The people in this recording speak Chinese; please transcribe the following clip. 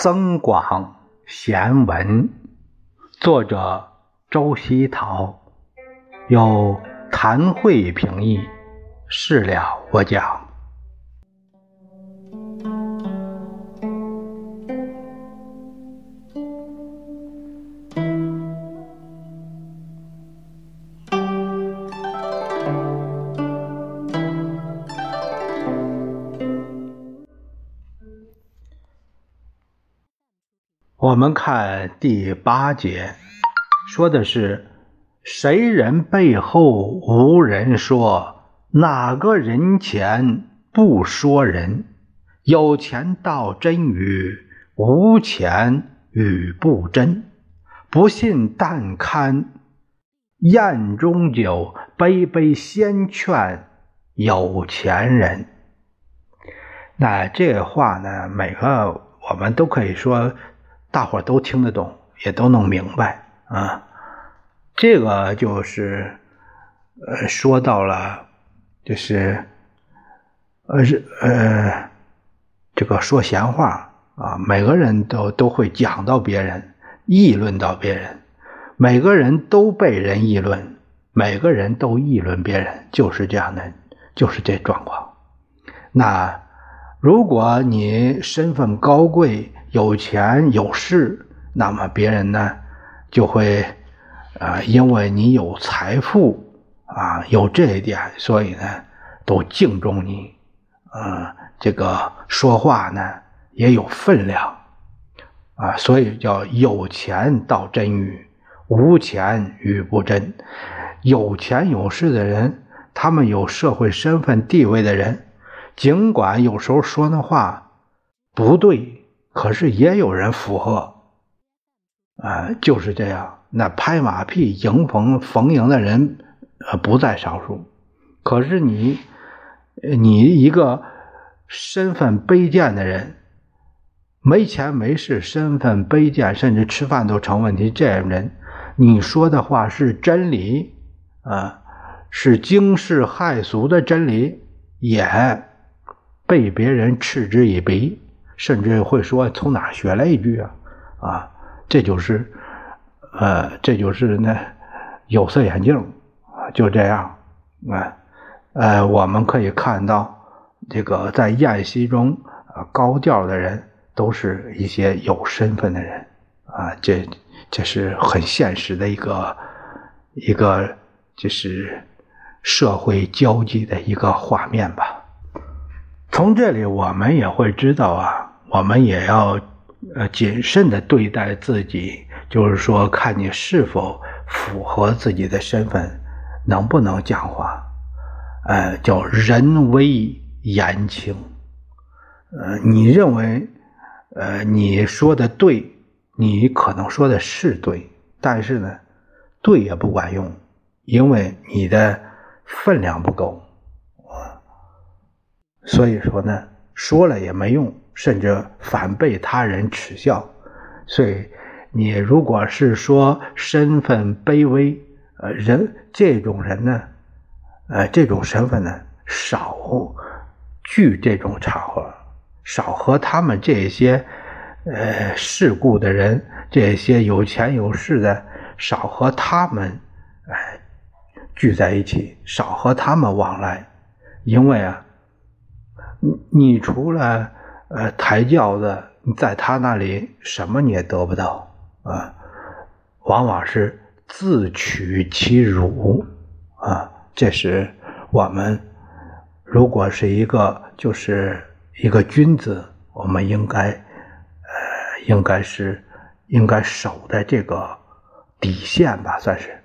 增广贤文》，作者周希陶，有谭慧评议，事了我讲。我们看第八节，说的是谁人背后无人说，哪个人前不说人？有钱道真语，无钱语不真。不信但看宴中酒，杯杯先劝有钱人。那这话呢，每个我们都可以说。大伙都听得懂，也都能明白啊。这个就是呃，说到了，就是呃是呃，这个说闲话啊，每个人都都会讲到别人，议论到别人，每个人都被人议论，每个人都议论别人，就是这样的，就是这状况。那如果你身份高贵，有钱有势，那么别人呢就会啊，因为你有财富啊，有这一点，所以呢都敬重你，啊，这个说话呢也有分量啊，所以叫有钱道真语，无钱语不真。有钱有势的人，他们有社会身份地位的人，尽管有时候说那话不对。可是也有人附和，啊，就是这样。那拍马屁、迎逢逢迎的人，呃，不在少数。可是你，你一个身份卑贱的人，没钱没势，身份卑贱，甚至吃饭都成问题。这样人，你说的话是真理，啊，是惊世骇俗的真理，也被别人嗤之以鼻。甚至会说从哪学来一句啊啊，这就是，呃，这就是那有色眼镜，就这样啊，呃，我们可以看到这个在宴席中啊高调的人都是一些有身份的人啊，这这是很现实的一个一个就是社会交际的一个画面吧。从这里我们也会知道啊。我们也要呃谨慎的对待自己，就是说，看你是否符合自己的身份，能不能讲话，呃，叫人微言轻，呃，你认为呃你说的对，你可能说的是对，但是呢，对也不管用，因为你的分量不够，所以说呢，说了也没用。甚至反被他人耻笑，所以你如果是说身份卑微，呃，人这种人呢，呃，这种身份呢，少聚这种场合，少和他们这些呃世故的人，这些有钱有势的，少和他们哎聚在一起，少和他们往来，因为啊，你你除了。呃，抬轿子，你在他那里什么你也得不到啊，往往是自取其辱啊。这是我们如果是一个就是一个君子，我们应该呃，应该是应该守的这个底线吧，算是。